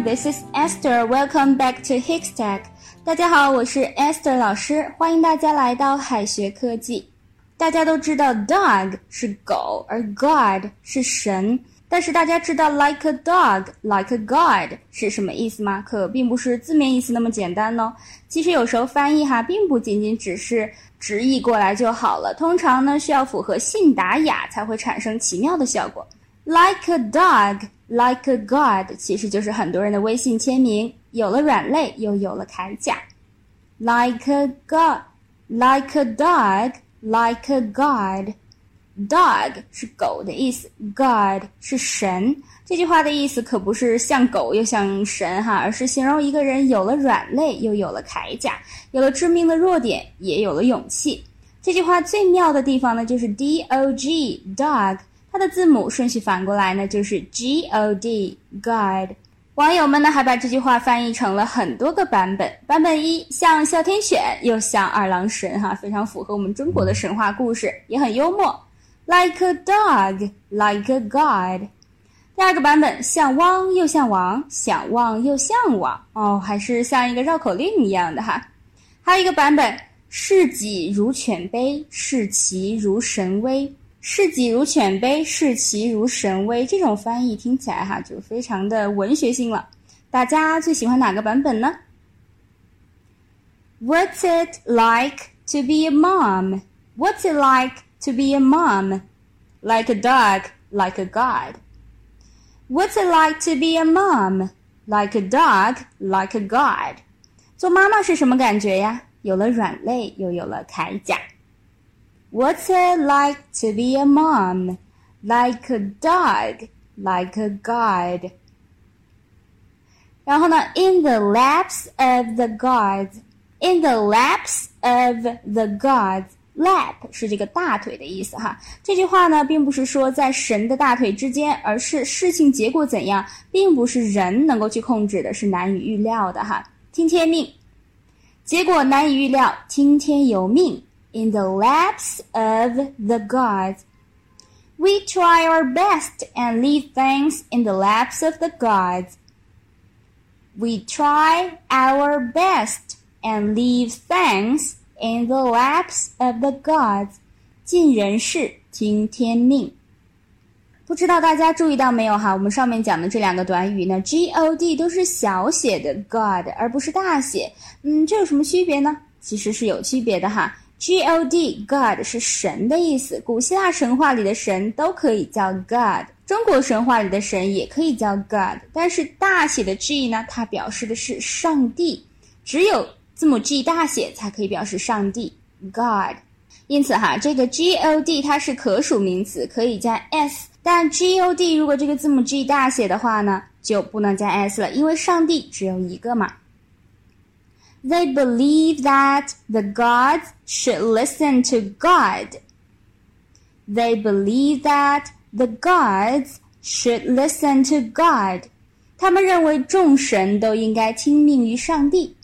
this is Esther. Welcome back to Hikstack. 大家好，我是 Esther 老师，欢迎大家来到海学科技。大家都知道 dog 是狗，而 God 是神。但是大家知道 like a dog, like a God 是什么意思吗？可并不是字面意思那么简单哦。其实有时候翻译哈，并不仅仅只是直译过来就好了。通常呢，需要符合信达雅才会产生奇妙的效果。Like a dog, like a God，其实就是很多人的微信签名。有了软肋，又有了铠甲。Like a God, like a dog, like a God。Dog 是狗的意思，God 是神。这句话的意思可不是像狗又像神哈，而是形容一个人有了软肋，又有了铠甲，有了致命的弱点，也有了勇气。这句话最妙的地方呢，就是 D O G dog。它的字母顺序反过来呢，就是 G O D Guide。网友们呢还把这句话翻译成了很多个版本。版本一像哮天犬，又像二郎神，哈，非常符合我们中国的神话故事，也很幽默。Like a dog, like a God。第二个版本像汪又像王，想望又向往，哦，还是像一个绕口令一样的哈。还有一个版本视己如犬卑，视其如神威。视己如犬卑，视其如神威，这种翻译听起来哈就非常的文学性了。大家最喜欢哪个版本呢？What's it like to be a mom? What's it like to be a mom? Like a dog, like a god. What's it like to be a mom? Like a dog, like a god. 做妈妈是什么感觉呀？有了软肋，又有了铠甲。What's it like to be a mom? Like a dog, like a god. 然后呢，in the laps of the gods, in the laps of the gods. Lap 是这个大腿的意思哈。这句话呢，并不是说在神的大腿之间，而是事情结果怎样，并不是人能够去控制的，是难以预料的哈。听天命，结果难以预料，听天由命。 in the laps of the gods. We try our best and leave things in the laps of the gods. We try our best and leave things in the laps of the gods. 尽人事，听天命。不知道大家注意到没有哈？我们上面讲的这两个短语呢，G O D 都是小写的 God，而不是大写。嗯，这有什么区别呢？其实是有区别的哈。 God God 是神的意思，古希腊神话里的神都可以叫 God，中国神话里的神也可以叫 God，但是大写的 G 呢，它表示的是上帝，只有字母 G 大写才可以表示上帝 God。因此哈，这个 God 它是可数名词，可以加 s，但 God 如果这个字母 G 大写的话呢，就不能加 s 了，因为上帝只有一个嘛。They believe that the gods should listen to God. They believe that the gods should listen to God. 他们认为众神都应该听命于上帝。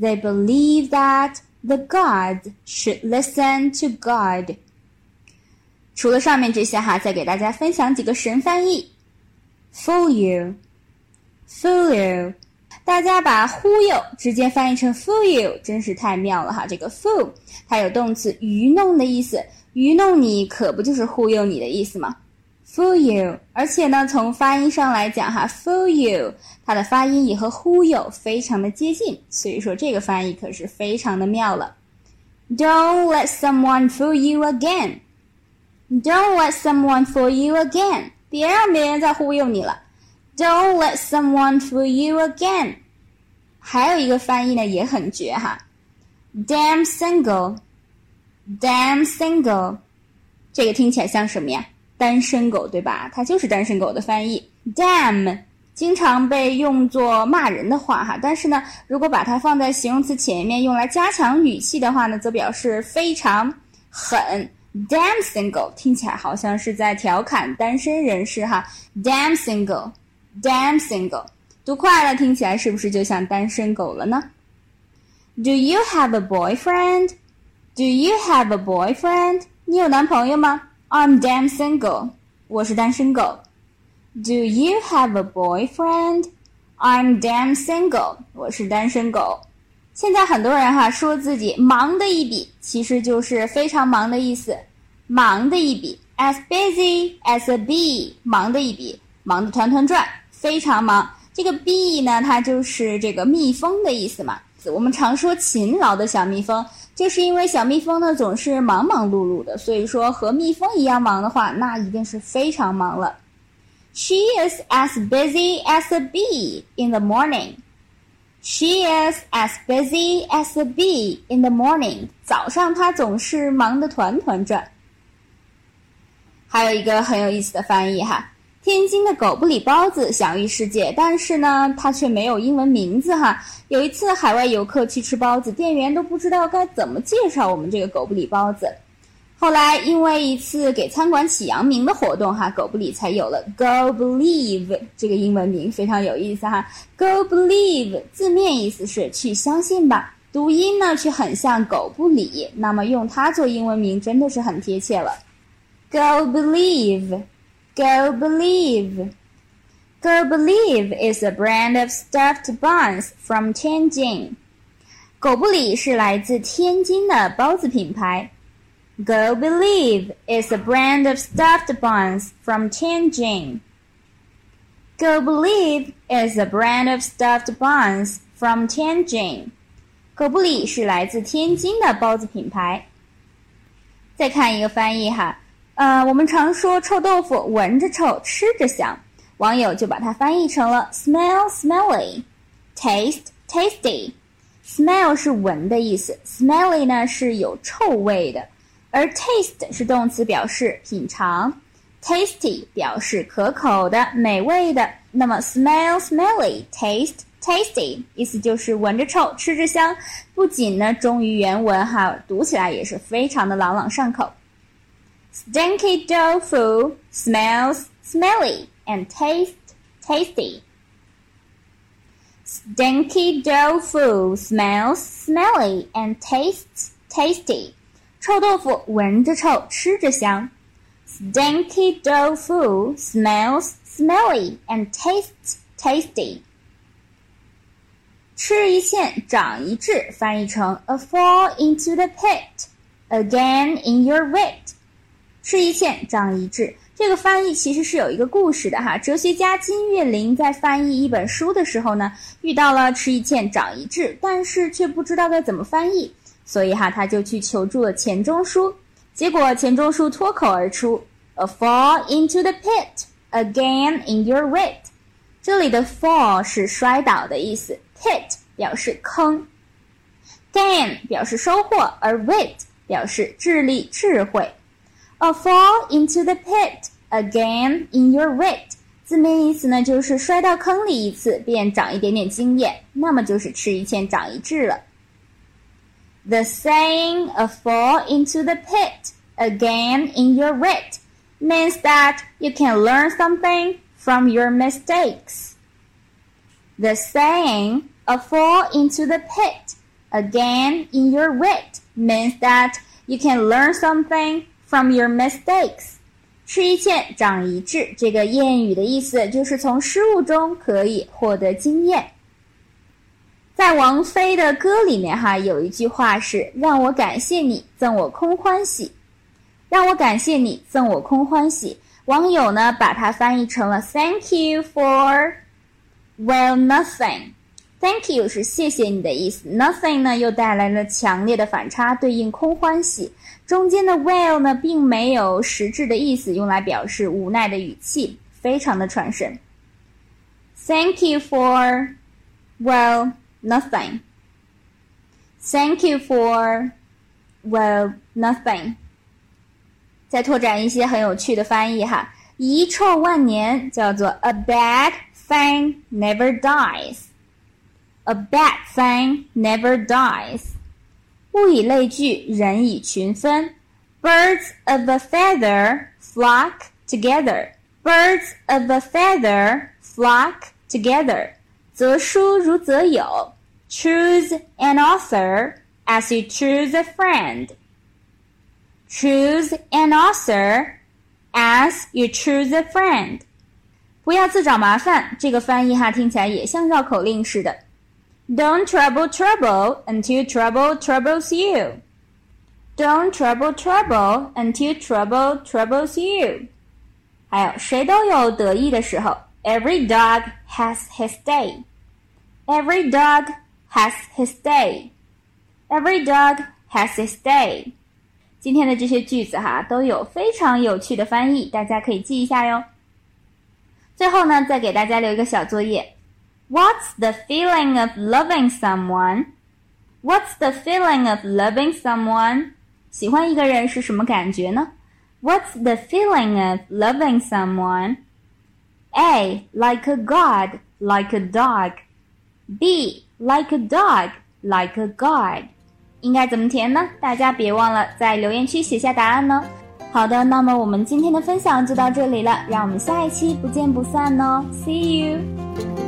They believe that the gods should listen to God. 除了上面这些哈，再给大家分享几个神翻译。Fool you, fool you. 大家把忽悠直接翻译成 fool you，真是太妙了哈！这个 fool 它有动词愚弄的意思，愚弄你可不就是忽悠你的意思吗？fool you，而且呢，从发音上来讲哈，fool you 它的发音也和忽悠非常的接近，所以说这个翻译可是非常的妙了。Don't let someone fool you again. Don't let someone fool you again. 别让别人再忽悠你了。Don't let someone fool you again。还有一个翻译呢，也很绝哈，damn single，damn single，这个听起来像什么呀？单身狗对吧？它就是单身狗的翻译。damn 经常被用作骂人的话哈，但是呢，如果把它放在形容词前面，用来加强语气的话呢，则表示非常狠。damn single 听起来好像是在调侃单身人士哈，damn single。Damn single，读快了听起来是不是就像单身狗了呢？Do you have a boyfriend? Do you have a boyfriend? 你有男朋友吗？I'm damn single，我是单身狗。Do you have a boyfriend? I'm damn single，我是单身狗。现在很多人哈说自己忙的一笔，其实就是非常忙的意思。忙的一笔，as busy as a bee，忙的一笔，忙得团团转，非常忙。这个 bee 呢，它就是这个蜜蜂的意思嘛。我们常说勤劳的小蜜蜂，就是因为小蜜蜂呢总是忙忙碌碌的，所以说和蜜蜂一样忙的话，那一定是非常忙了。She is as busy as a bee in the morning. She is as busy as a bee in the morning. 早上她总是忙得团团转。还有一个很有意思的翻译哈，天津的狗不理包子享誉世界，但是呢，它却没有英文名字哈。有一次海外游客去吃包子，店员都不知道该怎么介绍我们这个狗不理包子。后来，因为一次给餐馆起洋名的活动，哈，狗不理才有了 “Go Believe” 这个英文名，非常有意思哈。Go Believe 字面意思是去相信吧，读音呢却很像狗不理，那么用它做英文名真的是很贴切了。Go Believe Believe，Go Believe is a brand of stuffed buns from Tianjin。狗不理是来自天津的包子品牌。Go Believe is a brand of stuffed buns from Tianjin. Go Believe is a brand of stuffed buns from Tianjin. 狗不理是来自天津的包子品牌。再看一个翻译哈， 呃，我们常说臭豆腐闻着臭，吃着香，网友就把它翻译成了 smell smelly，taste tasty。smell 是闻的意思，smelly 呢是有臭味的。而 taste 是动词，表示品尝；tasty 表示可口的、美味的。那么 smell smelly, taste tasty，意思就是闻着臭，吃着香。不仅呢忠于原文哈，读起来也是非常的朗朗上口。Stinky tofu smells smelly and tastes tasty. Stinky tofu smells smelly and tastes tasty. 臭豆腐闻着臭，吃着香。Stinky tofu smells smelly and tastes tasty。吃一堑长一智，翻译成 A fall into the pit, again in your wit。 吃一堑长一智，这个翻译其实是有一个故事的哈。哲学家金岳霖在翻译一本书的时候呢，遇到了吃一堑长一智，但是却不知道该怎么翻译。所以哈，他就去求助了钱钟书，结果钱钟书脱口而出：“A fall into the pit, again in your wit。”这里的 fall 是摔倒的意思，pit 表示坑，gain 表示收获，而 wit 表示智力、智慧。A fall into the pit, again in your wit。字面意思呢，就是摔到坑里一次，便长一点点经验，那么就是吃一堑长一智了。The saying a fall into the pit again in your wit means that you can learn something from your mistakes. The saying a fall into the pit again in your wit means that you can learn something from your mistakes. 吃一堑长一智，这个谚语的意思就是从失误中可以获得经验。在王菲的歌里面，哈有一句话是“让我感谢你，赠我空欢喜”，让我感谢你，赠我空欢喜。网友呢把它翻译成了 “Thank you for well nothing”。Thank you 是谢谢你的意思，nothing 呢又带来了强烈的反差，对应空欢喜。中间的 well 呢并没有实质的意思，用来表示无奈的语气，非常的传神。Thank you for well。nothing. Thank you for well nothing. 再拓展一些很有趣的翻译哈，遗臭万年叫做 a bad thing never dies. A bad thing never dies. 物以类聚，人以群分。Birds of a feather flock together. Birds of a feather flock together. 择书如择友，choose an author as you choose a friend. Choose an author as you choose a friend. 不要自找麻烦，这个翻译哈听起来也像绕口令似的。Don't trouble trouble until trouble troubles you. Don't trouble trouble until trouble troubles you. 还有，谁都有得意的时候。Every dog has his day. Every dog has his day. Every dog has his day. 今天的这些句子哈都有非常有趣的翻译，大家可以记一下哟。最后呢，再给大家留一个小作业。 What's the feeling of loving someone? What's the feeling of loving someone? 喜欢一个人是什么感觉呢？What's the feeling of loving someone? A. Like a god, like a dog. B. Like a dog, like a god. 应该怎么填呢？大家别忘了在留言区写下答案呢。好的，那么我们今天的分享就到这里了，让我们下一期不见不散哦！See you。